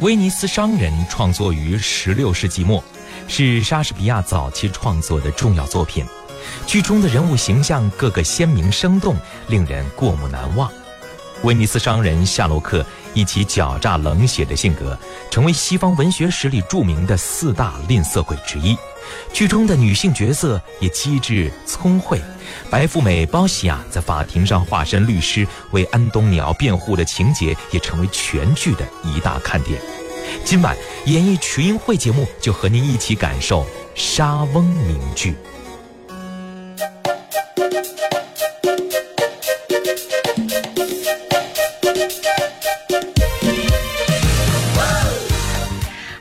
威尼斯商人创作于16世纪末，是莎士比亚早期创作的重要作品。剧中的人物形象个个鲜明生动，令人过目难忘。威尼斯商人夏洛克以其狡诈冷血的性格，成为西方文学史里著名的四大吝啬鬼之一。剧中的女性角色也机智聪慧，白富美包西亚在法庭上化身律师为安东尼奥辩护的情节，也成为全剧的一大看点。今晚演艺群英会节目就和您一起感受莎翁名剧。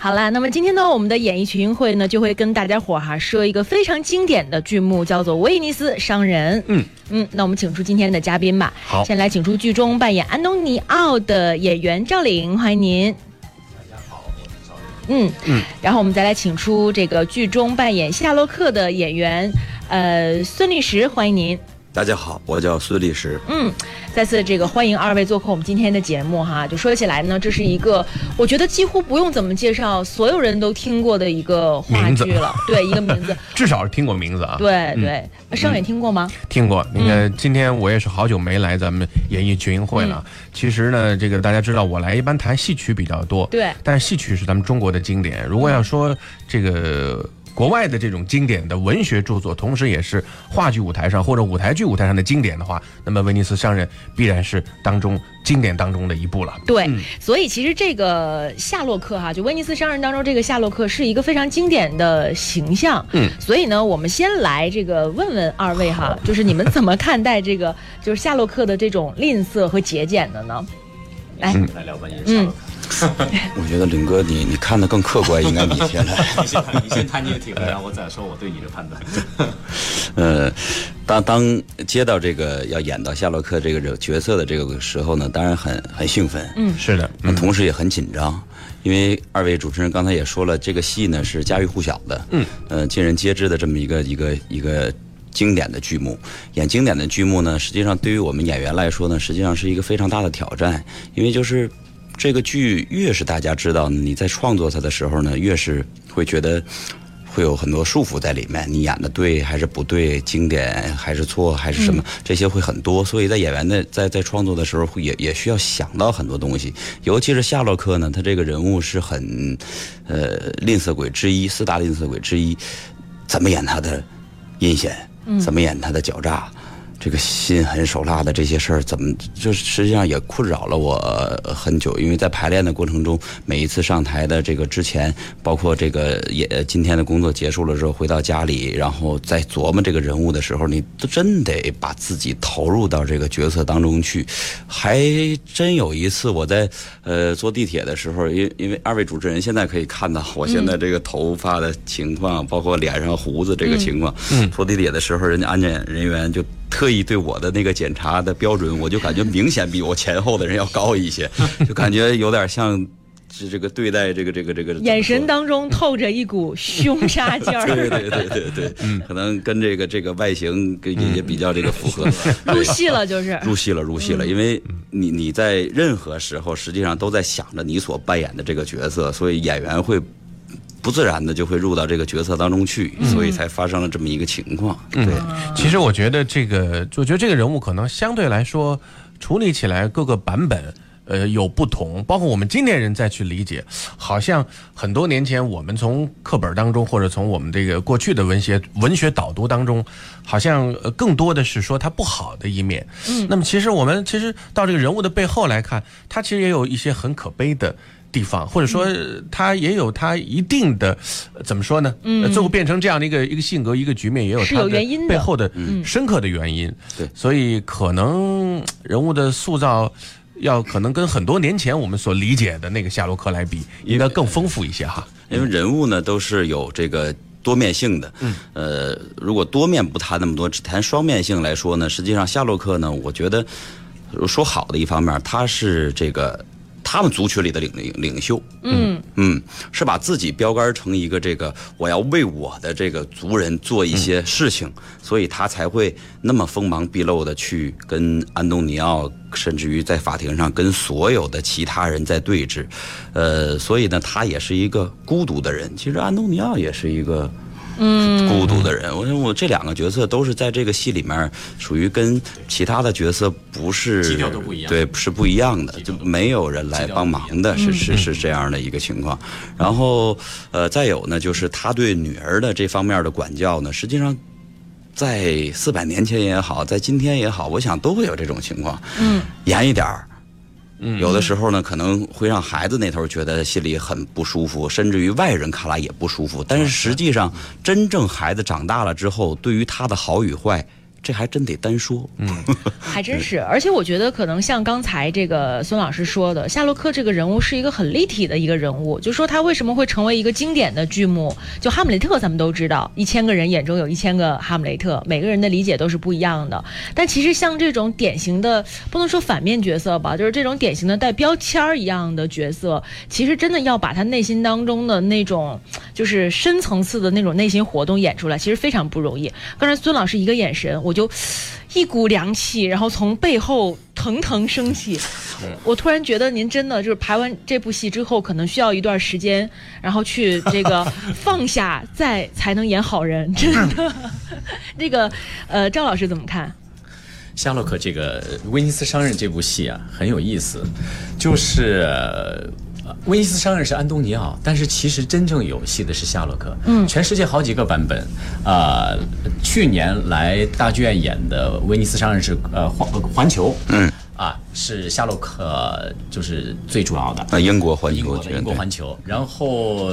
好啦，那么今天呢，我们的演艺群英会呢，就会跟大家伙儿哈说一个非常经典的剧目，叫做《威尼斯商人》。嗯嗯，那我们请出今天的嘉宾吧。好先来请出剧中扮演安东尼奥的演员赵岭，欢迎您。大家好，我是赵岭。嗯嗯，然后我们再来请出这个剧中扮演夏洛克的演员，呃，孙律师，欢迎您。大家好，我叫孙律师。嗯，再次这个欢迎二位做客我们今天的节目哈。就说起来呢，这是一个我觉得几乎不用怎么介绍，所有人都听过的一个话剧了。对，一个名字。至少是听过名字啊。对嗯对，上远听过吗？听过。那个今天我也是好久没来咱们演艺群英会了。其实呢，这个大家知道，我来一般谈戏曲比较多。对但是戏曲是咱们中国的经典。如果要说这个。国外的这种经典的文学著作，同时也是话剧舞台上或者舞台剧舞台上的经典的话，那么《威尼斯商人》必然是当中经典当中的一部了。对，所以其实这个夏洛克哈，就威尼斯商人当中这个夏洛克是一个非常经典的形象。嗯，所以呢，我们先来这个问问二位哈，就是你们怎么看待这个就是夏洛克的这种吝啬和节俭的呢？来，来聊半夜嗯，我觉得领哥你你看的更客观，应该你先来。你先谈，你先谈你的体会，然后我再说我对你的判断。呃，当当接到这个要演到夏洛克这个这个角色的这个时候呢，当然很很兴奋，嗯是的，那同时也很紧张，因为二位主持人刚才也说了，这个戏呢是家喻户晓的，嗯，呃，尽人皆知的这么一个一个一个经典的剧目。演经典的剧目呢，实际上对于我们演员来说呢，实际上是一个非常大的挑战，因为就是这个剧越是大家知道，你在创作它的时候呢，越是会觉得。会有很多束缚在里面，你演的对还是不对，经典还是错还是什么，这些会很多。所以在演员的在在创作的时候，会也也需要想到很多东西。尤其是夏洛克呢，他这个人物是很，呃，吝啬鬼之一，四大吝啬鬼之一，怎么演他的阴险，怎么演他的狡诈。这个心狠手辣的这些事儿，怎么就实际上也困扰了我很久？因为在排练的过程中，每一次上台的这个之前，包括这个也今天的工作结束了之后，回到家里，然后再琢磨这个人物的时候，你都真得把自己投入到这个角色当中去。还真有一次，我在呃坐地铁的时候，因因为二位主持人现在可以看到我现在这个头发的情况，包括脸上胡子这个情况。嗯坐地铁的时候，人家安检人员就特意对我的那个检查的标准，我就感觉明显比我前后的人要高一些，就感觉有点像是这个对待这个这个这个眼神当中透着一股凶杀劲儿。对对对对对，嗯，可能跟这个这个外形跟也也比较这个符合，入戏了就是。入戏了入戏了，因为你你在任何时候实际上都在想着你所扮演的这个角色，所以演员会。不自然的就会入到这个角色当中去，所以才发生了这么一个情况。对，其实我觉得这个，我觉得这个人物可能相对来说处理起来各个版本。呃，有不同，包括我们今天人再去理解，好像很多年前我们从课本当中，或者从我们这个过去的文学文学导读当中，好像呃更多的是说他不好的一面。嗯，那么其实我们其实到这个人物的背后来看，他其实也有一些很可悲的地方，或者说呃他也有他一定的呃怎么说呢？嗯，最后变成这样的一个一个性格一个局面，也有是他的有原因的背后的深刻的原因。对所以可能人物的塑造。要可能跟很多年前我们所理解的那个夏洛克来比，应该更丰富一些哈。因为人物呢都是有这个多面性的。嗯，呃，如果多面不谈那么多，只谈双面性来说呢，实际上夏洛克呢，我觉得说好的一方面，他是这个他们族群里的领领领袖，嗯嗯，是把自己标杆成一个这个我要为我的这个族人做一些事情，所以他才会那么锋芒毕露的去跟安东尼奥，甚至于在法庭上跟所有的其他人在对峙，呃，所以呢，他也是一个孤独的人。其实安东尼奥也是一个。嗯，孤独的人，我想我这两个角色都是在这个戏里面属于跟其他的角色不是基调都不一样对，是不一样的，就没有人来帮忙的，是是是这样的一个情况。然后呃，再有呢，就是他对女儿的这方面的管教呢，实际上。在四百年前也好，在今天也好，我想都会有这种情况。嗯，严一点儿，有的时候呢，可能会让孩子那头觉得心里很不舒服，甚至于外人看来也不舒服。但是实际上，真正孩子长大了之后，对于他的好与坏，这还真得单说。嗯，还真是，而且我觉得可能像刚才这个孙老师说的，夏洛克这个人物是一个很立体的一个人物，就说他为什么会成为一个经典的剧目？就哈姆雷特，咱们都知道，一千个人眼中有一千个哈姆雷特，每个人的理解都是不一样的。但其实像这种典型的，不能说反面角色吧，就是这种典型的带标签儿一样的角色，其实真的要把他内心当中的那种，就是深层次的那种内心活动演出来，其实非常不容易。刚才孙老师一个眼神，我就一股凉气，然后从背后腾腾升起。我突然觉得您真的就是排完这部戏之后，可能需要一段时间，然后去这个 放下，再才能演好人。真的，这个呃，赵老师怎么看？夏洛克这个《威尼斯商人》这部戏啊，很有意思，就是。呃威尼斯商人是安东尼奥，但是其实真正有戏的是夏洛克。嗯，全世界好几个版本，啊、去年来大剧院演的《威尼斯商人》是呃环环球，嗯，啊是夏洛克就是最主要的。那英国环球英国环球，然后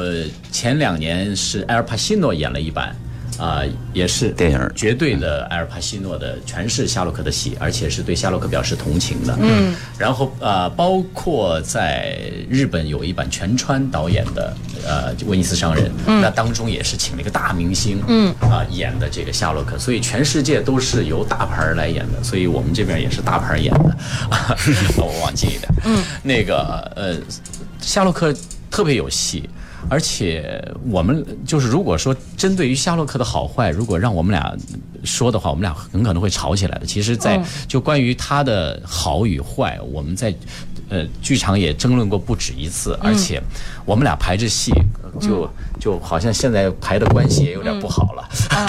前两年是埃尔帕西诺演了一版，啊、也是电影绝对的埃尔帕西诺的，全是夏洛克的戏，而且是对夏洛克表示同情的。嗯，然后呃，包括在日本有一版全川导演的呃《威尼斯商人》，那当中也是请了一个大明星，嗯啊、演的这个夏洛克，所以全世界都是由大牌来演的，所以我们这边也是大牌演的，我忘记的。嗯，那个呃，夏洛克特别有戏。而且我们就是，如果说针对于夏洛克的好坏，如果让我们俩说的话，我们俩很可能会吵起来的。其实，在就关于他的好与坏，我们在呃剧场也争论过不止一次，而且我们俩排着戏，就就好像现在排的关系也有点不好了。啊，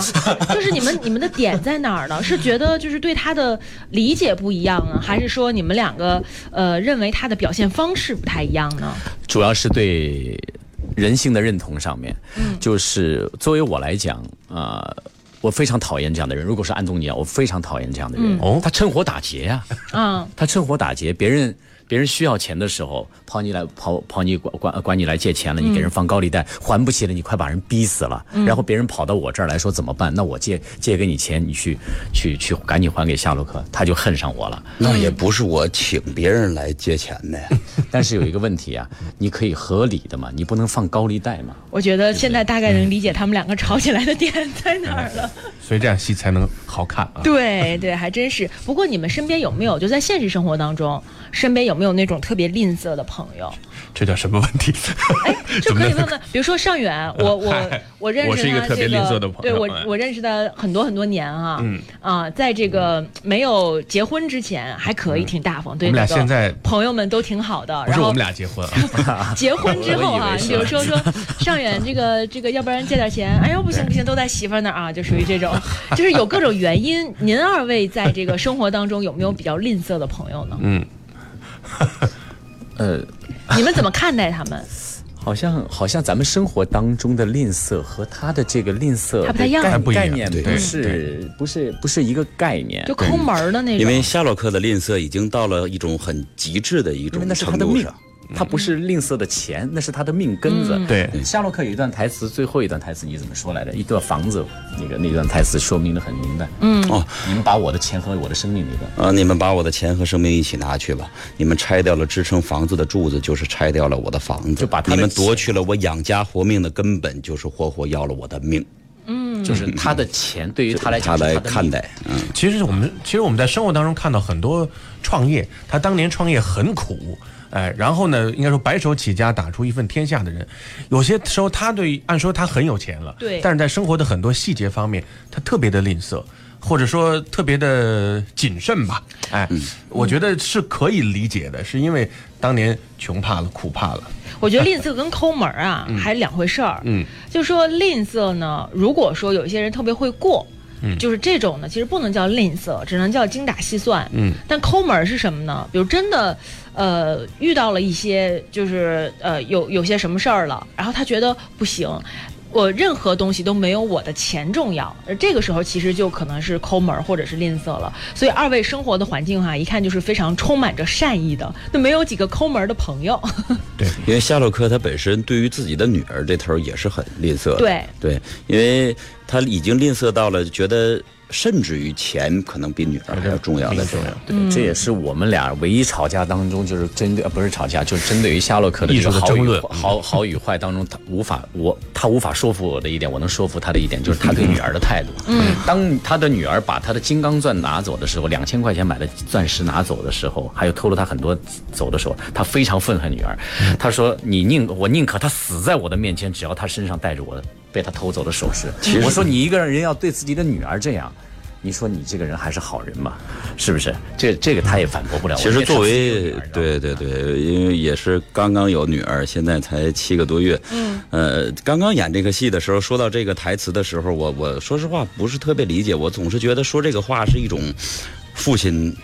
就是你们 你们的点在哪儿呢？是觉得就是对他的理解不一样呢，还是说你们两个呃认为他的表现方式不太一样呢？主要是对人性的认同上面，就是作为我来讲，呃，我非常讨厌这样的人。如果是安东尼奥，我非常讨厌这样的人。哦。他趁火打劫呀、嗯。他趁火打劫，别人别人需要钱的时候，跑你来跑跑你管管管你来借钱了，你给人放高利贷、还不起了，你快把人逼死了，然后别人跑到我这儿来说怎么办？那我借借给你钱，你去 去去赶紧还给夏洛克，他就恨上我了。那也不是我请别人来借钱的呀。但是有一个问题啊，你可以合理的嘛，你不能放高利贷嘛。我觉得现在大概能理解他们两个吵起来的点在哪儿了。所以这样戏才能好看啊。对对，还真是。不过你们身边有没有就在现实生活当中，身边有没有那种特别吝啬的朋？这叫什么问题？哎 就可以问问，比如说尚远，我我我认识他、我是一个特别吝啬的朋友对我哎。我认识他很多很多年啊，嗯。啊，在这个没有结婚之前还可以，挺大方，对我们俩现在朋友们都挺好的，然后不是我们俩结婚啊，结婚之后啊，我以为是。你比如说说尚远这个这个，要不然借点钱，哎呦不行不行，都在媳妇儿那儿啊，就属于这种，就是有各种原因。您二位在这个生活当中有没有比较吝啬的朋友呢？嗯，呃，你们怎么看待他们？好像好像咱们生活当中的吝啬和他的这个吝啬他不太一样概念不是不是不是一个概念就，抠门儿的那种。因为夏洛克的吝啬已经到了一种很极致的一种那是他的命程度上。，他不是吝啬的钱，那是他的命根子。对夏洛克有一段台词，最后一段台词你怎么说来着？一个房子，那个那段台词说明的很明白。嗯，哦，你们把我的钱和我的生命那段。啊，你们把我的钱和生命一起拿去吧。你们拆掉了支撑房子的柱子，就是拆掉了我的房子。就把他的你们夺去了我养家活命的根本，就是活活要了我的命。就是他的钱对于他来讲他来看待，嗯，其实我们其实我们在生活当中看到很多创业，他当年创业很苦哎，然后呢，应该说白手起家打出一份天下的人，有些时候他对按说他很有钱了，对但是在生活的很多细节方面，他特别的吝啬。或者说特别的谨慎吧，哎，我觉得是可以理解的，是因为当年穷怕了，苦怕了。我觉得吝啬跟抠门儿啊 还两回事儿。嗯，就说吝啬呢，如果说有一些人特别会过，嗯就是这种呢，其实不能叫吝啬，只能叫精打细算。嗯，但抠门儿是什么呢？比如真的，呃，遇到了一些就是呃有有些什么事儿了，然后他觉得不行。我任何东西都没有我的钱重要，而这个时候其实就可能是抠门或者是吝啬了。所以二位生活的环境哈、一看就是非常充满着善意的，那没有几个抠门的朋友。对因为夏洛克他本身对于自己的女儿这头儿也是很吝啬的，对，对，因为他已经吝啬到了觉得，甚至于钱可能比女儿还要重要的重要。对，这也是我们俩唯一吵架当中，就是针对呃不是吵架，就是针对于夏洛克的艺术的这个好与争论好好与坏当中，他无法我他无法说服我的一点，我能说服他的一点就是他对女儿的态度。嗯，当他的女儿把他的金刚钻拿走的时候，两千块钱买的钻石拿走的时候，还有偷了他很多走的时候，他非常愤恨女儿。他说：“你宁我宁可他死在我的面前，只要他身上带着我的被他偷走的首饰。”我说：“你一个人要对自己的女儿这样。”你说你这个人还是好人吗？是不是？这这个他也反驳不了。其实作为对对对，因为也是刚刚有女儿，现在才七个多月。嗯，呃，刚刚演这个戏的时候，说到这个台词的时候，我我说实话不是特别理解，我总是觉得说这个话是一种父亲。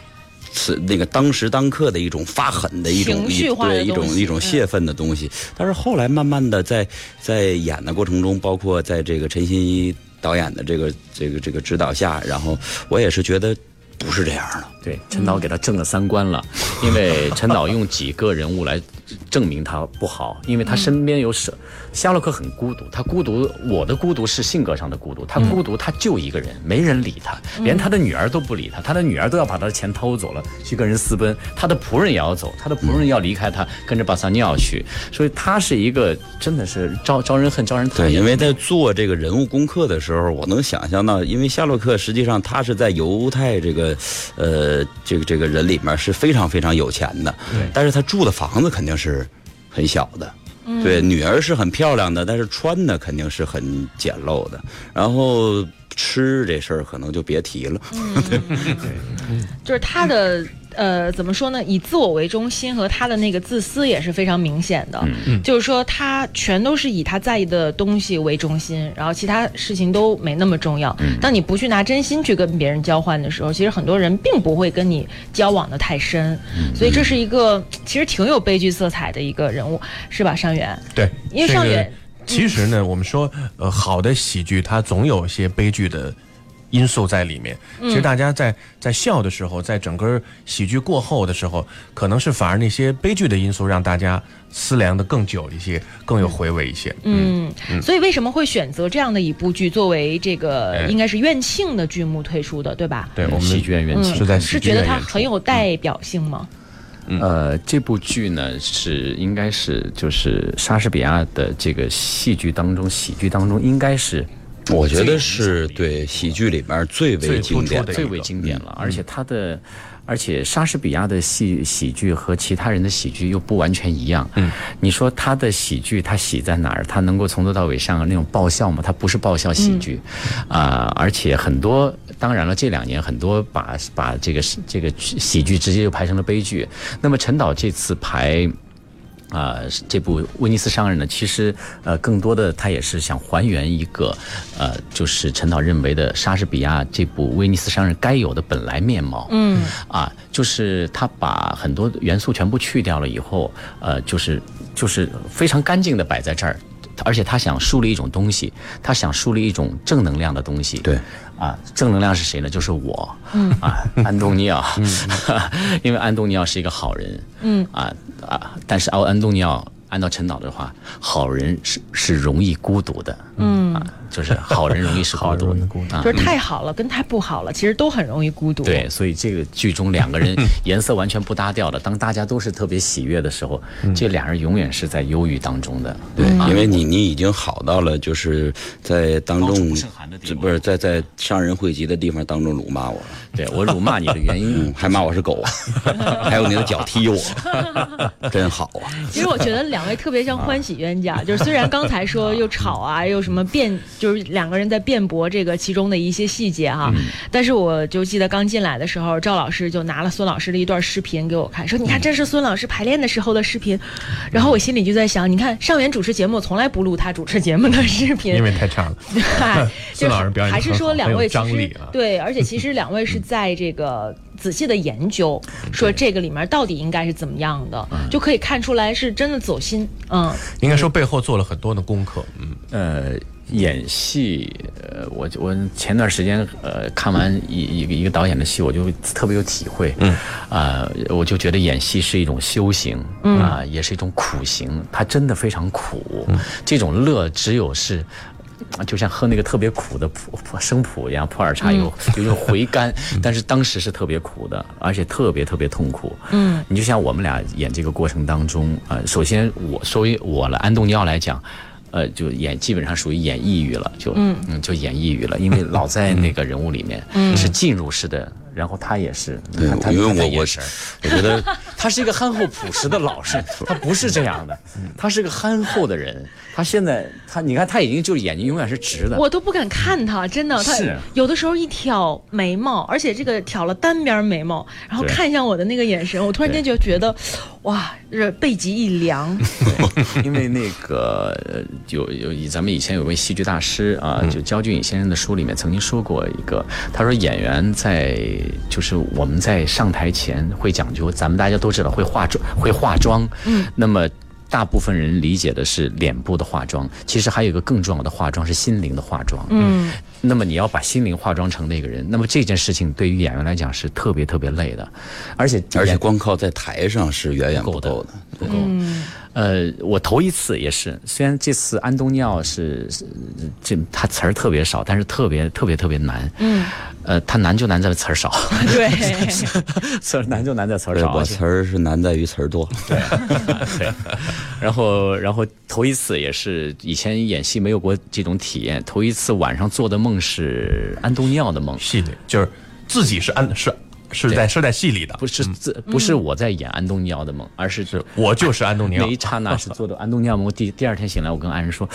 是那个当时当刻的一种发狠的一种情绪化的对一种一种泄愤的东西，但是后来慢慢的在在演的过程中，包括在这个陈新一导演的这个这个这个指导下，然后我也是觉得不是这样的。对陈导给他正了三观了，因为陈导用几个人物来证明他不好，因为他身边有舍夏洛克很孤独，他孤独，我的孤独是性格上的孤独，他孤独他就一个人，没人理他，连他的女儿都不理他，他的女儿都要把他的钱偷走了，去跟人私奔，他的仆人也要走，他的仆人要离开他，跟着巴萨尼奥去，所以他是一个真的是招招人恨招人讨，厌，因为在做这个人物功课的时候，我能想象到，因为夏洛克实际上他是在犹太这个，呃，这个这个人里面是非常非常有钱的，但是他住的房子肯定是很小的。对，女儿是很漂亮的，但是穿的肯定是很简陋的。然后吃这事儿可能就别提了。就是他的呃，怎么说呢？以自我为中心和他的那个自私也是非常明显的。就是说，他全都是以他在意的东西为中心，然后其他事情都没那么重要。当你不去拿真心去跟别人交换的时候，其实很多人并不会跟你交往的太深。所以这是一个其实挺有悲剧色彩的一个人物，是吧，尚元？对，因为上远其实呢，我们说，呃，好的喜剧它总有一些悲剧的因素在里面。其实大家在在笑的时候，在整个喜剧过后的时候，可能是反而那些悲剧的因素让大家思量的更久一些，更有回味一些。嗯，所以为什么会选择这样的一部剧作为这个哎应该是院庆的剧目推出的，对吧？对，我们喜剧院院庆是在喜是觉得它很有代表性吗？呃，这部剧呢是应该是就是莎士比亚的这个戏剧当中，喜剧当中应该是我觉得是对喜剧里面最为经典的最为经典了，而且他的。而且莎士比亚的戏喜剧和其他人的喜剧又不完全一样。嗯，你说他的喜剧他喜在哪儿？他能够从头到尾像那种爆笑吗？他不是爆笑喜剧，啊、而且很多，当然了，这两年很多把把这个这个喜剧直接就拍成了悲剧。那么陈导这次排。啊、这部《威尼斯商人》呢，其实呃，更多的他也是想还原一个，呃，就是陈导认为的莎士比亚这部《威尼斯商人》该有的本来面貌。嗯，啊，就是他把很多元素全部去掉了以后，呃，就是就是非常干净的摆在这儿。而且他想树立一种东西，他想树立一种正能量的东西。对，啊，正能量是谁呢？就是我，嗯。啊，安东尼奥，因为安东尼奥是一个好人，嗯。啊啊，但是安安东尼奥按照陈导的话，好人是是容易孤独的，嗯，啊，就是好人容易是孤独 孤独啊就是太好了跟太不好了，其实都很容易孤独。对，所以这个剧中两个人 颜色完全不搭调的，当大家都是特别喜悦的时候，这俩人永远是在忧郁当中的。对，因为你你已经好到了，就是在当众这不是在在商人汇集的地方当中辱骂我了，对我辱骂你的原因嗯，，还骂我是狗，还有你的脚踢我，真好啊！其实我觉得两位特别像欢喜冤家，就是虽然刚才说又吵啊，又什么辩，就是两个人在辩驳这个其中的一些细节哈，但是我就记得刚进来的时候，赵老师就拿了孙老师的一段视频给我看，说你看这是孙老师排练的时候的视频，然后我心里就在想，你看上元主持节目从来不录他主持节目的视频，因为太差了。嗨，孙老师表演还是说两位其实对，而且其实两位是在这个仔细的研究，说这个里面到底应该是怎么样的，就可以看出来是真的走心，嗯。应该说背后做了很多的功课，嗯，呃，演戏，呃，我我前段时间呃看完一一个一个导演的戏，我就特别有体会，嗯，啊、我就觉得演戏是一种修行，嗯啊、也是一种苦行，它真的非常苦，这种乐只有是。就像喝那个特别苦的普普生普一样，普洱茶有 有一种回甘，但是当时是特别苦的，而且特别特别痛苦。嗯，你就像我们俩演这个过程当中，呃，首先我作为我了安东尼奥来讲，呃，就演基本上属于演抑郁了，就嗯。就演抑郁了，因为老在那个人物里面，是进入式的，然后他也是，你对看他因为我我眼神我觉得 他是一个憨厚朴实的老实，他不是这样的，他是个憨厚的人。他现在他你看他已经就是眼睛永远是直的，我都不敢看他，真的，他有的时候一挑眉毛，而且这个挑了单边眉毛，然后对。看向我的那个眼神，我突然间就觉得，哇，这背脊一凉。因为那个呃有有咱们以前有位戏剧大师啊，就焦俊隐先生的书里面曾经说过一个，他说演员在就是我们在上台前会讲究，咱们大家都知道会化妆会化妆，嗯，那么。大部分人理解的是脸部的化妆，其实还有一个更重要的化妆是心灵的化妆。嗯，那么你要把心灵化妆成那个人，那么这件事情对于演员来讲是特别特别累的，而且而且光靠在台上是远远不不够的够的。不够。呃，我头一次也是，虽然这次安东尼奥是是这他词儿特别少，但是特别特别特别难。嗯，呃，他难就难在词儿少，对，词儿难就难在词儿对，少。我词儿是难在于词儿多。对，然后然后头一次也是以前演戏没有过这种体验，头一次晚上做的梦是安东尼奥的梦，戏里就是自己是安是是在是在戏里的，不是自不是我在演安东尼奥的梦，而是是我就是安东尼奥那一刹那是做的安东尼奥梦。第第二天醒来，我跟爱人说：“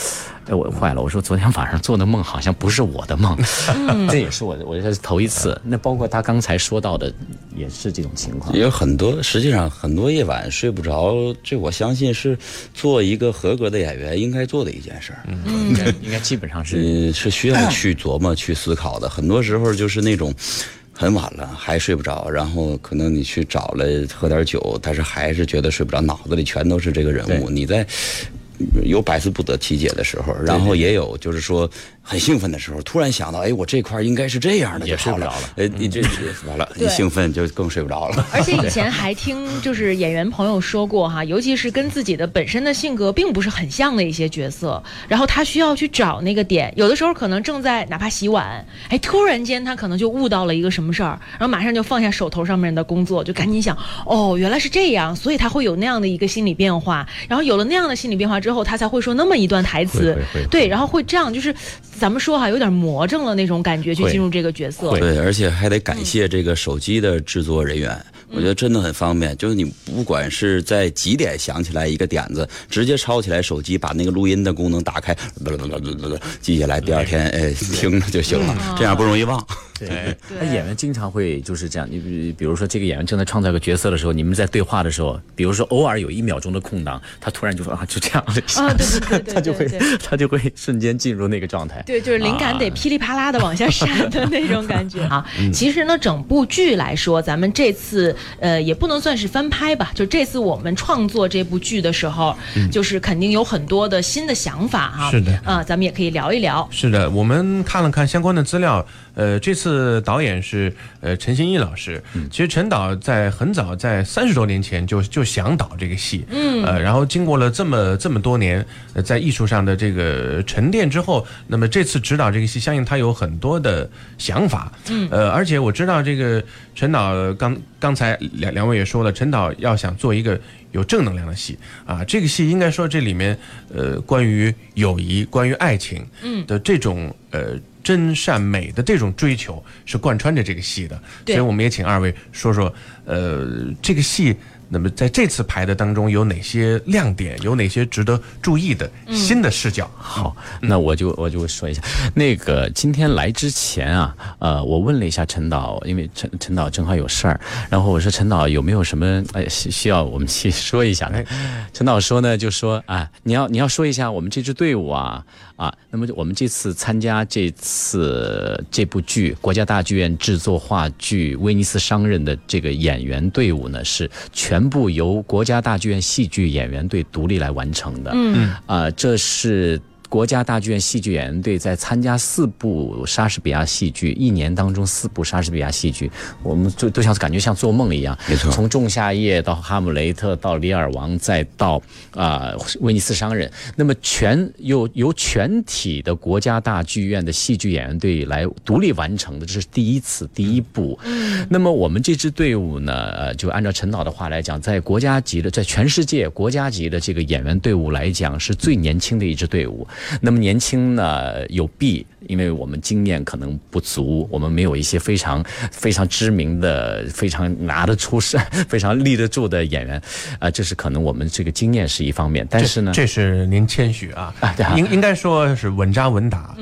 哎，我坏了！我说昨天晚上做的梦好像不是我的梦，这也是我，我这是头一次。那包括他刚才说到的，也是这种情况也。有很多，实际上很多夜晚睡不着，这我相信是做一个合格的演员应该做的一件事儿。应该应该基本上是嗯，是需要去琢磨、去思考的。很多时候就是那种很晚了还睡不着，然后可能你去找了喝点酒，但是还是觉得睡不着，脑子里全都是这个人物。你在有百思不得其解的时候，然后也有就是说很兴奋的时候，突然想到，哎，我这块应该是这样的，也睡不着了。哎，你这 完了，一兴奋就更睡不着了。而且以前还听就是演员朋友说过哈，尤其是跟自己的本身的性格并不是很像的一些角色，然后他需要去找那个点，有的时候可能正在哪怕洗碗，哎，突然间他可能就悟到了一个什么事儿，然后马上就放下手头上面的工作，就赶紧想，哦，原来是这样，所以他会有那样的一个心理变化，然后有了那样的心理变化之后，他才会说那么一段台词，会会会。对，然后会这样，就是咱们说哈，有点魔怔了那种感觉去进入这个角色，对，而且还得感谢这个手机的制作人员，我觉得真的很方便。就是你不管是在几点想起来一个点子，直接抄起来手机，把那个录音的功能打开，记下来，第二天哎听着就行了，这样不容易忘。对，那演员经常会就是这样。你比比如说，这个演员正在创造一个角色的时候，你们在对话的时候，比如说偶尔有一秒钟的空档，他突然就说啊，就这样了一下，啊对对对对 他就会他就会瞬间进入那个状态。对，就是灵感得噼里啪啦的往下闪的那种感觉 啊。其实呢，整部剧来说，咱们这次呃也不能算是翻拍吧，就这次我们创作这部剧的时候，就是肯定有很多的新的想法哈。是的啊、咱们也可以聊一聊。是的，我们看了看相关的资料，呃，这次导演是呃陈新一老师。其实陈导在很早在三十多年前就就想导这个戏，嗯，呃，然后经过了这么这么多年，呃，在艺术上的这个沉淀之后，那么这次指导这个戏，相信他有很多的想法，嗯，呃，而且我知道这个陈导刚刚才两两位也说了，陈导要想做一个。有正能量的戏啊，这个戏应该说这里面，呃，关于友谊、关于爱情，嗯的这种呃真善美的这种追求是贯穿着这个戏的，所以我们也请二位说说，呃，这个戏。那么在这次排的当中有哪些亮点？有哪些值得注意的新的视角？好，那我就我就说一下。那个今天来之前啊，呃，我问了一下陈导，因为陈陈导正好有事儿，然后我说陈导有没有什么哎需需要我们去说一下？陈导说呢，就说啊，你要你要说一下我们这支队伍啊。啊，那么我们这次参加这次这部剧国家大剧院制作话剧《威尼斯商人》的这个演员队伍呢，是全部由国家大剧院戏剧演员队独立来完成的。嗯，啊，这是。国家大剧院戏剧演员队在参加四部莎士比亚戏剧，一年当中四部莎士比亚戏剧，我们就都像感觉像做梦一样。没错，从《仲夏夜》到《哈姆雷特》到《李尔王》，再到啊《威尼斯商人》，那么全由由全体的国家大剧院的戏剧演员队来独立完成的，这是第一次第一部。嗯，那么我们这支队伍呢，呃，就按照陈导的话来讲，在国家级的，在全世界国家级的这个演员队伍来讲，是最年轻的一支队伍。那么年轻呢有弊，因为我们经验可能不足，我们没有一些非常非常知名的、非常拿得出手、非常立得住的演员，啊，这是可能我们这个经验是一方面。但是呢，这是您谦虚啊，应应该说是稳扎稳打，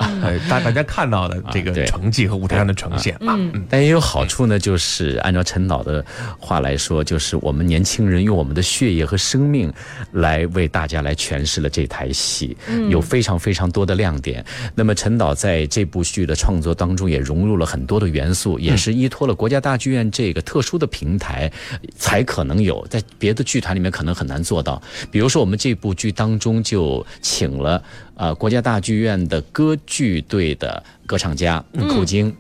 大大家看到的这个成绩和舞台上的呈现啊。但也有好处呢，就是按照陈导的话来说，就是我们年轻人用我们的血液和生命来为大家来诠释了这台戏，有非常。非常多的亮点。那么陈导在这部剧的创作当中也融入了很多的元素，也是依托了国家大剧院这个特殊的平台，才可能有在别的剧团里面可能很难做到。比如说我们这部剧当中就请了呃国家大剧院的歌剧队的歌唱家寇京。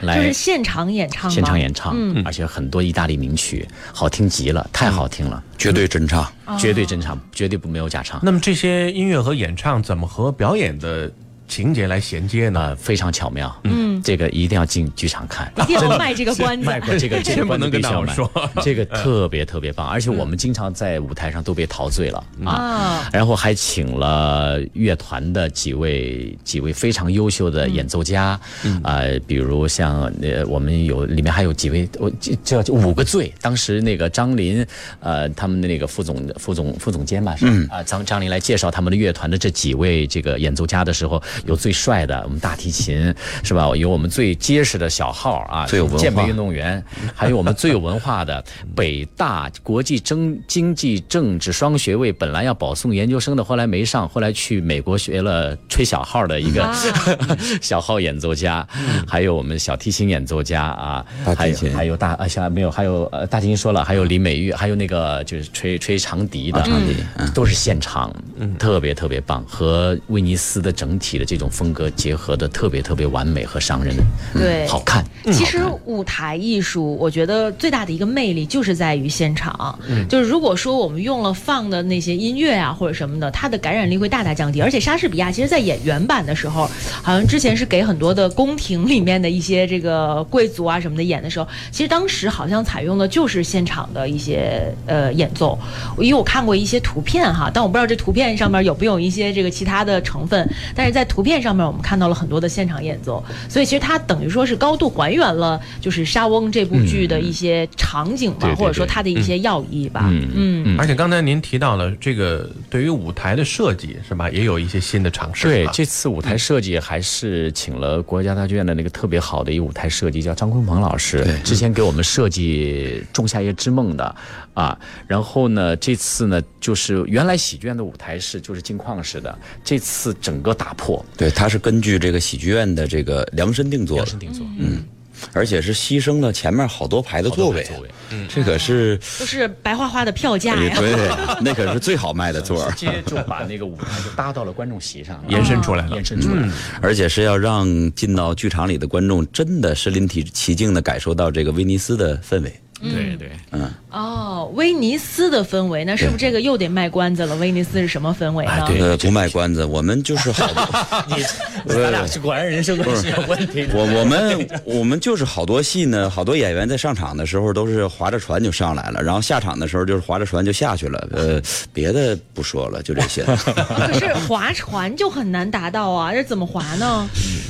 就是现场演唱，现场演唱，而且很多意大利名曲，好听极了，太好听了，绝对真唱，绝对真唱，绝对不没有假唱。那么这些音乐和演唱怎么和表演的？情节来衔接呢，非常巧妙。嗯，这个一定要进剧场看，一定要卖这个关子。卖过这个，这个不能跟大伙说。这个特别特别棒，而且我们经常在舞台上都被陶醉了。啊。然后还请了乐团的几位几位非常优秀的演奏家。啊，比如像呃，我们有里面还有几位，我叫五个最。当时那个张林呃，他们的那个副总副总副总监吧，是啊，张张林来介绍他们的乐团的这几位这个演奏家的时候。有最帅的我们大提琴是吧？有我们最结实的小号啊，最有文化。健美运动员，还有我们最有文化的北大国际政经济政治双学位，本来要保送研究生的，后来没上，后来去美国学了吹小号的一个 小号演奏家，还有我们小提琴演奏家啊，还有还有大啊，像没有还有呃大提琴说了，还有李美玉，还有那个就是吹吹长笛的，长笛都是现场，特别特别棒，和威尼斯的整体的。这种风格结合的特别特别完美和伤人，对，好看。其实舞台艺术，我觉得最大的一个魅力就是在于现场。嗯，就是如果说我们用了放的那些音乐啊或者什么的，它的感染力会大大降低。而且莎士比亚其实在演原版的时候，好像之前是给很多的宫廷里面的一些这个贵族啊什么的演的时候，其实当时好像采用的就是现场的一些呃演奏。因为我看过一些图片哈，但我不知道这图片上面有没有一些这个其他的成分，但是在。图片上面我们看到了很多的现场演奏，所以其实它等于说是高度还原了就是《沙翁》这部剧的一些场景吧，或者说它的一些要义吧。嗯嗯。而且刚才您提到了这个对于舞台的设计是吧，也有一些新的尝试。对，这次舞台设计还是请了国家大剧院的那个特别好的一个舞台设计，叫张坤鹏老师，之前给我们设计《仲夏夜之梦》的啊。然后呢，这次呢就是原来喜剧院的舞台是就是镜框式的，这次整个打破。对，它是根据这个喜剧院的这个量身定做，量身定做，嗯，而且是牺牲了前面好多排的座位，座位。这可是都是白花花的票价呀。哎对，那可是最好卖的座儿，直接就把那个舞台就搭到了观众席上，延伸出来了。延伸出来了。而且是要让进到剧场里的观众真的身临体其境的感受到这个威尼斯的氛围。对对，嗯哦，威尼斯的氛围，那是不是这个又得卖关子了？威尼斯是什么氛围呢？哎对呃，不卖关子，我们就是好多，你咱俩是果然人生观是有问题。我我们我们就是好多戏呢，好多演员在上场的时候都是划着船就上来了，然后下场的时候就是划着船就下去了。呃，别的不说了，就这些，可是划船就很难达到啊，这怎么划呢？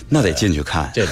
那得进去看。这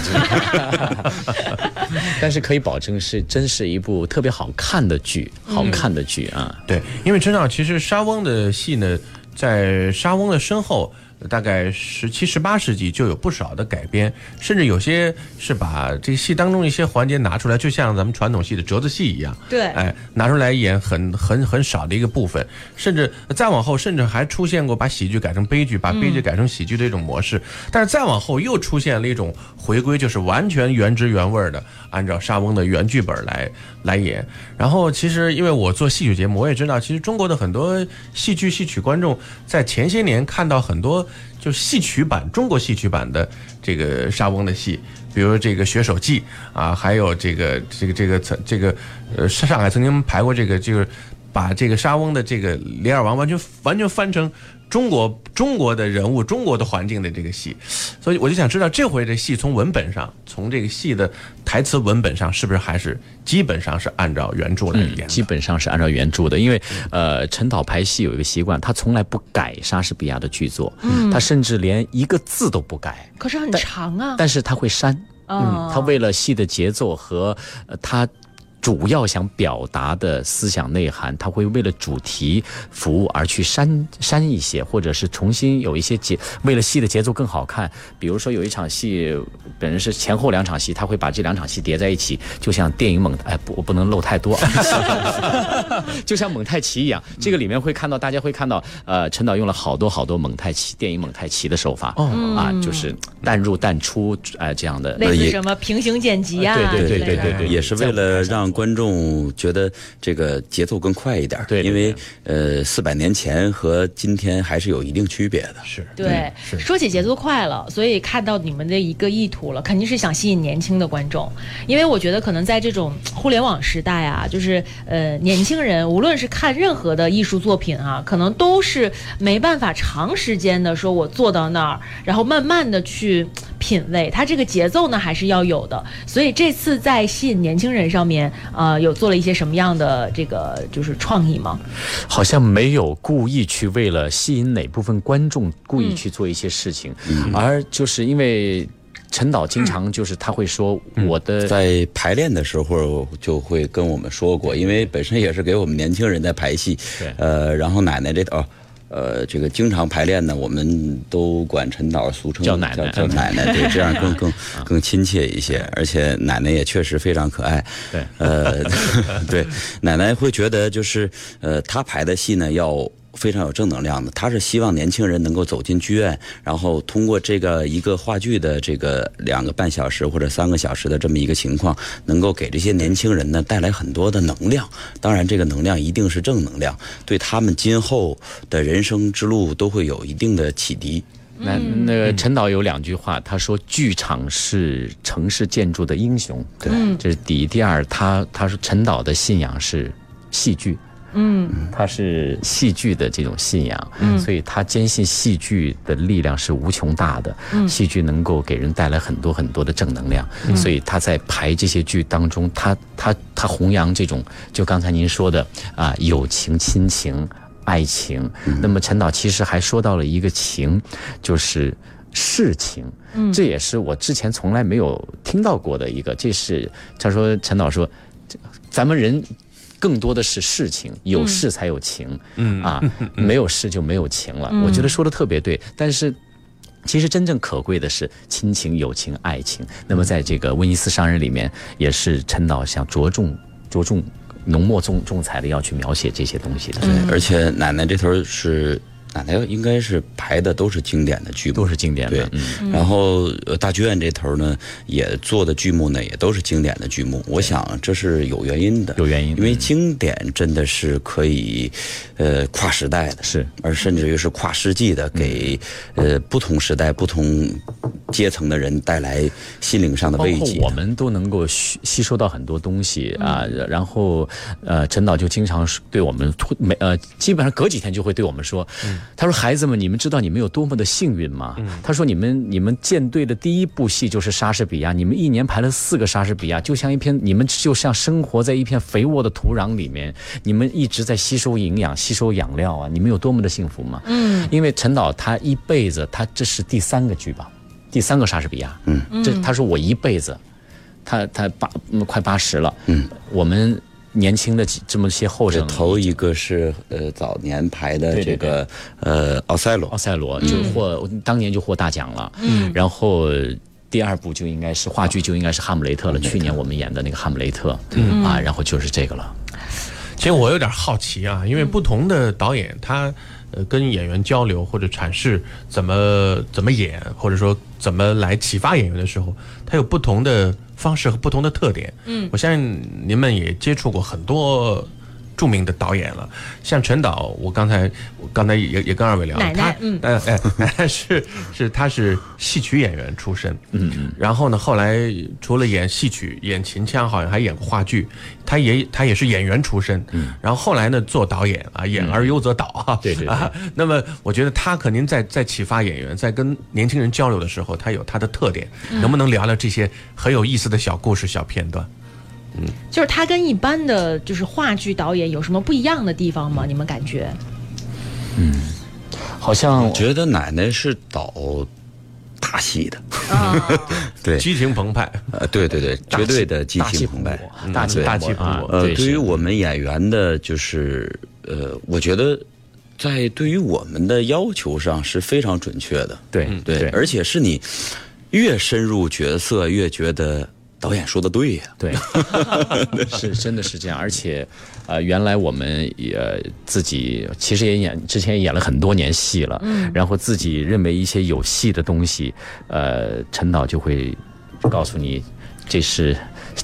但是可以保证是真是一部特别好看的剧，好看的剧啊。对，因为知道其实沙翁的戏呢，在沙翁的身后。大概十七、十八世纪就有不少的改编，甚至有些是把这个戏当中一些环节拿出来，就像咱们传统戏的折子戏一样，对哎，拿出来演很很很少的一个部分，甚至再往后，甚至还出现过把喜剧改成悲剧，把悲剧改成喜剧的一种模式。但是再往后又出现了一种回归，就是完全原汁原味的按照沙翁的原剧本来来演。然后其实因为我做戏曲节目，我也知道，其实中国的很多戏剧戏曲观众在前些年看到很多就戏曲版中国戏曲版的这个沙翁的戏，比如这个《学手记》啊，还有这个这个这个曾这个呃上海曾经排过这个就是把这个沙翁的这个《李尔王》完全完全翻成中国中国的人物、中国的环境的这个戏，所以我就想知道这回这戏从文本上，从这个戏的台词文本上，是不是还是基本上是按照原著来演的？基本上是按照原著的，因为呃，陈导拍戏有一个习惯，他从来不改莎士比亚的剧作，嗯，他甚至连一个字都不改，可是很长啊。但是他会删，哦嗯，他为了戏的节奏和呃他。主要想表达的思想内涵，他会为了主题服务而去删删一些，或者是重新有一些节，为了戏的节奏更好看。比如说有一场戏，本人是前后两场戏，他会把这两场戏叠在一起，就像电影蒙哎不，我不能露太多，就像蒙太奇一样。这个里面会看到，大家会看到，呃，陈导用了好多好多蒙太奇电影蒙太奇的手法，啊，就是淡入淡出，哎、这样的。类似什么平行剪辑啊，对对对对对也是为了让观众觉得这个节奏更快一点，对对因为呃，四百年前和今天还是有一定区别的。是。对，说起节奏快了，所以看到你们的一个意图了，肯定是。想吸引年轻的观众，因为我觉得可能在这种互联网时代啊，就是。呃年轻人无论是。看任何的艺术作品啊，可能都是。没办法长时间的说我坐到那儿，然后慢慢的去品味，它这个节奏呢还是。要有的，所以这次在吸引年轻人上面，呃，有做了一些什么样的这个就是创意吗？好像没有故意去为了吸引哪部分观众故意去做一些事情，而就是因为陈导经常就是他会说我的、在排练的时候就会跟我们说过，因为本身也是给我们年轻人在排戏，呃，然后奶奶这头。呃，这个经常排练呢，我们都管陈导俗称叫奶奶叫奶奶，对，这样更更 更亲切一些。而且奶奶也确实非常可爱。对呃，对，奶奶会觉得就是呃，她排的戏呢要。非常有正能量的，他是希望年轻人能够走进剧院，然后通过这个一个话剧的这个两个半小时或者三个小时的这么一个情况，能够给这些年轻人呢带来很多的能量。当然，这个能量一定是正能量，对他们今后的人生之路都会有一定的启迪。那那个陈导有两句话，他说剧场是城市建筑的英雄，对，这是第一。第二，他他说陈导的信仰是戏剧。嗯，他是戏剧的这种信仰，嗯，所以他坚信戏剧的力量是无穷大的，嗯，戏剧能够给人带来很多很多的正能量，所以他在排这些剧当中，他他他弘扬这种，就刚才您说的啊，友情、亲情、爱情。那么陈导其实还说到了一个情，就是事情。嗯，这也是我之前从来没有听到过的一个。这是他说陈导说，咱们人。更多的是事情，有事才有情，嗯啊，没有事就没有情了。我觉得说的特别对，但是其实真正可贵的是亲情、友情、爱情。那么在这个《威尼斯商人》里面，也是陈导想着重着重浓墨重重彩的要去描写这些东西的。对，而且奶奶这头是奶奶应该是排的都是经典的剧目，都是经典对的。，嗯，然后呃大剧院这头呢，也做的剧目呢，也都是经典的剧目。我想这是有原因的，有原因因为经典真的是可以，呃，跨时代的，是，而甚至于是跨世纪的，给呃不同时代、不同阶层的人带来心灵上的慰藉。括我们都能够吸吸收到很多东西啊。然后呃，陈导就经常对我们突每呃，基本上隔几天就会对我们说，他说孩子们，你们知道你们有多么的幸运吗？他说你们你们舰队的第一部戏就是莎士比亚，你们一年排了四个莎士比亚，就像一片你们就像生活在一片肥沃的土壤里面，你们一直在吸收营养、吸收养料啊，你们有多么的幸福吗？嗯，因为陈导他一辈子，他这是第三个剧吧，第三个莎士比亚，嗯，这他说我一辈子。他他八嗯快八十了，嗯，我们年轻的几这么些后这生，头一个是呃早年排的对对这个呃奥赛罗。奥，赛罗就获、当年就获大奖了，嗯，然后。第二部就应该是话剧，就应该是《哈姆雷特》了。去年我们演的那个《哈姆雷特》，嗯。啊，然后就是这个了。其实我有点好奇啊，因为不同的导演他呃跟演员交流或者阐释怎么怎么演，或者说怎么来启发演员的时候，他有不同的方式和不同的特点。嗯，我相信您们也接触过很多。著名的导演了，像陈导，我刚才我刚才也也跟二位聊了，奶奶他嗯。哎哎，奶奶是是他是戏曲演员出身，嗯嗯，然后呢，后来除了演戏曲、演秦腔，好像还演过话剧，他也他也是演员出身，嗯，然后后来呢做导演啊，演而优则导啊，对对对。啊，那么我觉得他肯定在在启发演员，在跟年轻人交流的时候，他有他的特点，能不能聊聊这些很有意思的小故事、小片段？就是他跟一般的就是话剧导演有什么不一样的地方吗？你们感觉？嗯。好像觉得奶奶是导大戏的，啊，对，激情澎湃，呃，对对对，绝对的激情澎湃。大气大气澎湃澎湃呃，对于我们演员的，就是呃，我觉得在对于我们的要求上是非常准确的。对对，而且是你越深入角色，越觉得导演说的对呀、对，是真的是这样，而且，呃，原来我们也自己其实也演，之前演了很多年戏了，嗯，然后自己认为一些有戏的东西，呃，陈导就会告诉你这是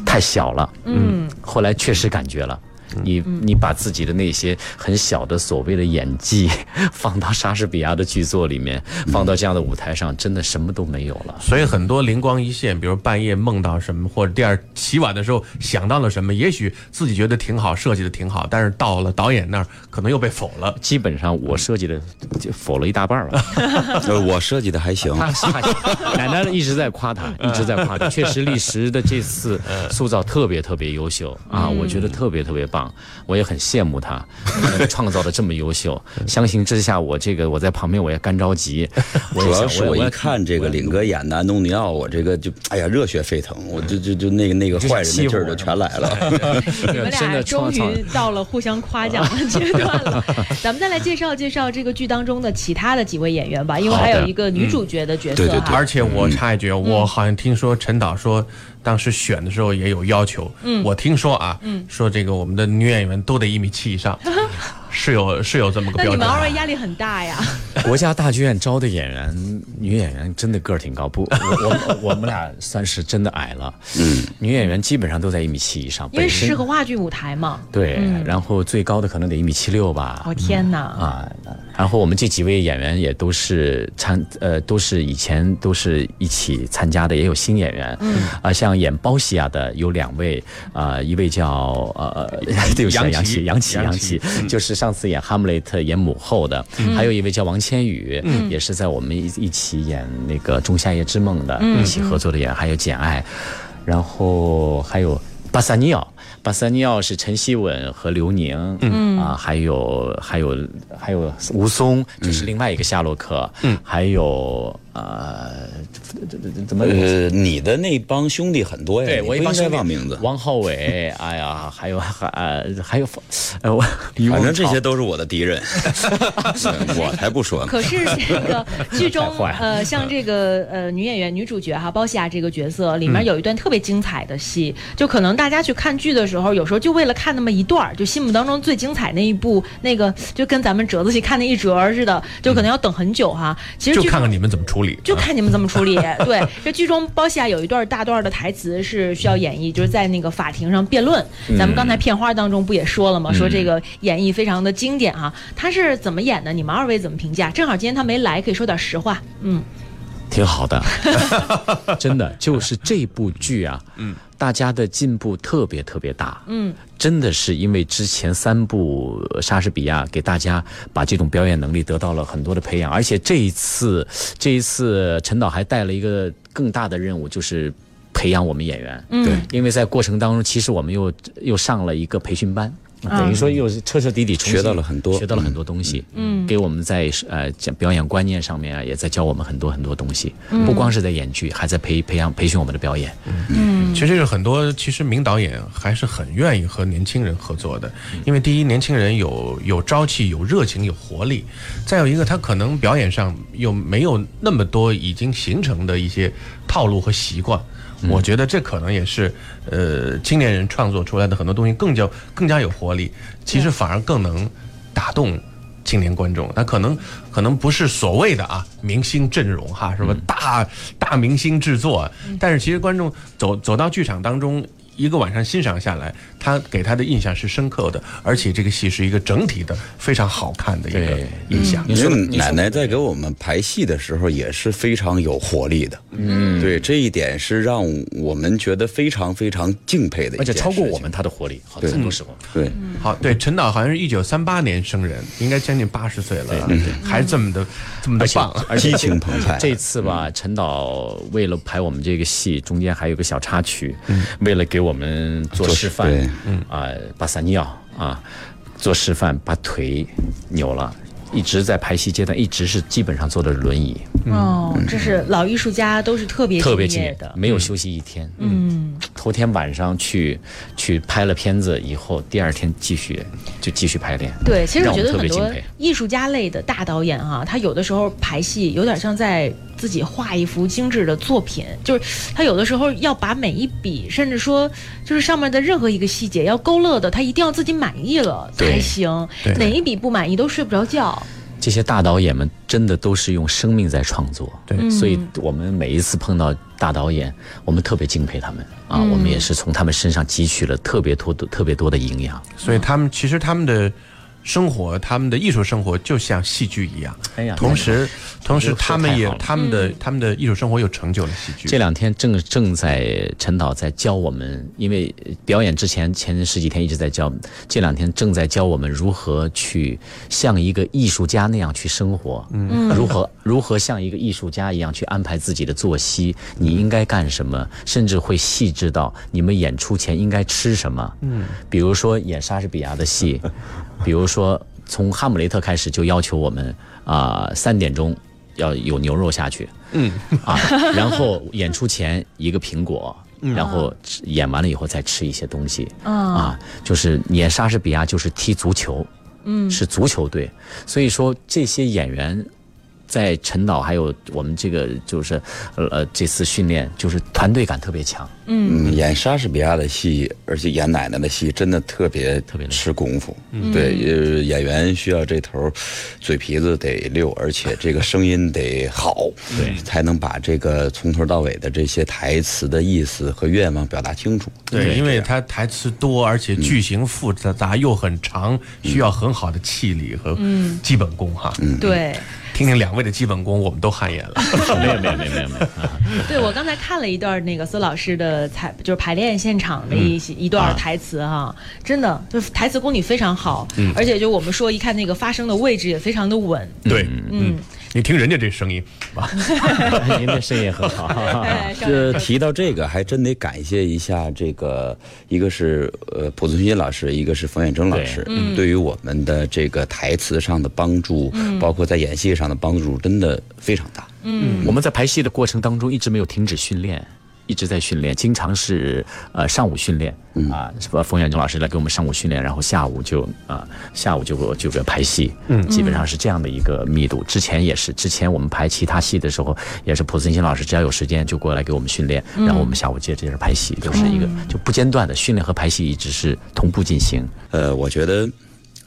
太小了，嗯，后来确实感觉了。你你把自己的那些很小的所谓的演技 放到莎士比亚的剧作里面，放到这样的舞台上，真的什么都没有了。所以很多灵光一现，比如半夜梦到什么，或者第二起晚的时候想到了什么，也许自己觉得挺好，设计的挺好，但是到了导演那儿，可能又被否了。基本上我设计的就否了一大半儿了。呃，我设计的还行。奶奶一直在夸他，一直在夸他。确实，历史的这次 塑造特别特别优秀啊，我觉得特别特别棒，我也很羡慕他能 创造的这么优秀。相形之下，我这个我在旁边我也干着急。我主要是我一看这个领哥演的安东尼奥，我这个就哎呀热血沸腾，我就就就那个那个坏人的劲儿就全来了。你们真的俩终于到了互相夸奖的阶段了。咱们再来介绍介绍这个剧当中的其他的几位演员吧，因为还有一个女主角的角色对对哈。而且我插一句，我好像听说陈导说，当时选的时候也有要求。嗯，我听说啊，说这个我们的女演员都得一米七以上，是有是有这么个标准那你们。二位压力很大呀。国家大剧院招的演员，女演员真的个儿挺高，不，我我我们俩算是真的矮了。嗯，女演员基本上都在一米七以上，因为适合话剧舞台嘛。对，然后最高的可能得一米七六吧。哦天哪！啊，然后我们这几位演员也都是参呃，都是以前都是一起参加的，也有新演员。嗯啊，像演包西亚的有两位啊、一位叫呃，对不起，杨杨琪琪，杨琪，杨琪杨琪，就是上次演哈姆雷特演母后的，还有一位叫王千羽，也是在我们一一起演那个《仲夏夜之梦》的，一起合作的演员，还有简爱，然后还有巴萨尼奥。巴萨尼奥是陈希文和刘宁，嗯啊，还有还有还有吴松，这是另外一个夏洛克，嗯，还有呃，怎么？呃，你的那帮兄弟很多呀，对我一帮兄弟该忘名字。王浩伟，哎呀，还有还呃还有，呃，我 反正这些都是我的敌人，我才不说呢。可是这个 剧中呃，像这个呃女演员女主角哈包西亚这个角色里面有一段特别精彩的戏，就可能大。家去看剧的时候，有时候就为了看那么一段儿，就心目当中最精彩那一部，那个就跟咱们折子戏看那一折似的，就可能要等很久哈。其实就看看你们怎么处理。啊就看你们怎么处理。对，这剧中包西亚有一段大段的台词是需要演绎，就是在那个法庭上辩论。咱们刚才片花当中不也说了吗？说这个演绎非常的经典哈。他是怎么演的？你们二位怎么评价？正好今天他没来，可以说点实话。嗯，挺好的，真的就是这部剧啊，嗯，大家的进步特别特别大，嗯，真的是因为之前三部莎士比亚给大家把这种表演能力得到了很多的培养，而且这一次这一次陈导还带了一个更大的任务，就是培养我们演员，嗯。对。因为在过程当中，其实我们又又上了一个培训班。等于说又是彻彻底底学到了很多。学到了很多东西，嗯，给我们在呃讲表演观念上面啊，也在教我们很多很多东西，不光是在演剧，还在培培养培训我们的表演。嗯。其实有很多，其实名导演还是很愿意和年轻人合作的，因为第一，年轻人有有朝气、有热情、有活力；再有一个，他可能表演上又没有那么多已经形成的一些套路和习惯。我觉得这可能也是，呃，青年人创作出来的很多东西更加更加有活力，其实反而更能打动青年观众。那可能可能不是所谓的啊明星阵容哈，什么大大明星制作，但是其实观众走走到剧场当中。一个晚上欣赏下来，他给他的印象是深刻的，而且这个戏是一个整体的非常好看的一个印象。你说因为奶奶在给我们排戏的时候也是非常有活力的，嗯，对，这一点是让我们觉得非常非常敬佩的而且超过我们他的活力，好多时候。对，好，对，陈导好像是一九三八年生人，应该将近八十岁了，还这么的这么的棒。而且激情澎湃。这次吧，陈导为了排我们这个戏，中间还有个小插曲，为了给我们做做示范对，啊，把撒尿啊，做示范，把腿扭了，一直在排戏阶段，一直是基本上坐的轮椅，哦，这是老艺术家都是特别特别敬业的。没有休息一天。嗯，头天晚上去去拍了片子以后，第二天继续就继续排练。对，其实我觉得很多艺术家类的大导演啊、他有的时候排戏有点像在自己画一幅精致的作品，就是他有的时候要把每一笔，甚至说就是上面的任何一个细节要勾勒的，他一定要自己满意了才行。对，哪一笔不满意都睡不着觉。这些大导演们真的都是用生命在创作，对所以我们每一次碰到大导演，我们特别敬佩他们。啊，嗯。我们也是从他们身上汲取了特别多的特别多的营养。所以他们其实他们的生活，他们的艺术生活就像戏剧一样。哎呀同时，同时他们也他们的他们的艺术生活又成就了戏剧。这两天正正在陈导在教我们，因为表演之前前十几天一直在教，这两天正在教我们如何去像一个艺术家那样去生活，嗯，如何如何像一个艺术家一样去安排自己的作息，你应该干什么，甚至会细致到你们演出前应该吃什么，嗯，比如说演莎士比亚的戏，比如说从《哈姆雷特》开始就要求我们啊三、点钟要有牛肉下去，嗯。啊，然后演出前一个苹果，然后吃演完了以后再吃一些东西，啊，就是演莎士比亚就是踢足球，嗯，是足球队，所以说这些演员。在陈导还有我们这个就是呃呃这次训练就是团队感特别强，嗯，演莎士比亚的戏，而且演奶奶的戏，真的特别特别吃功夫。对，呃，演员需要这头嘴皮子得溜，而且这个声音得好，对。才能把这个从头到尾的这些台词的意思和愿望表达清楚。对，因为他台词多，而且剧情复杂又很长，需要很好的气力和基本功哈。嗯。对，听听两位的基本功，我们都汗颜了。没有没有没有没有没有，对我刚才看了一段那个孙老师的采，就是排练现场的一些、一段台词哈，真的就是台词功底非常好，而且就我们说一看那个发声的位置也非常的稳，对，嗯，你听人家这声音，哇，您的声音很好，这提到这个，还真得感谢一下这个，一个是呃濮存昕老师，一个是冯远征老师，对于我们的这个台词上的帮助，包括在演戏上的帮助，真的非常大。我们在排戏的过程当中一直没有停止训练，一直在训练，经常是呃上午训练，啊，是吧？冯远征老师来给我们上午训练，然后下午就啊下午就就就排戏，嗯，基本上是这样的一个密度。之前也是，之前我们排其他戏的时候，也是蒲森新老师只要有时间就过来给我们训练，然后我们下午接着接着排戏，就是一个就不间断的训练和排戏一直是同步进行。呃，我觉得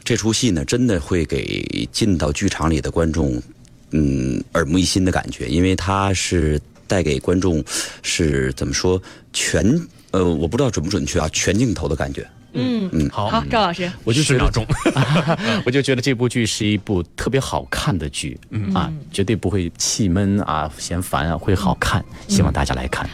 这出戏呢，真的会给进到剧场里的观众，嗯，耳目一新的感觉，因为它是带给观众是怎么说全呃，我不知道准不准确啊，全镜头的感觉。嗯嗯。好好，赵老师，我就觉得十秒钟，我就觉得这部剧是一部特别好看的剧，啊，绝对不会气闷啊、嫌烦啊，会好看，希望大家来看。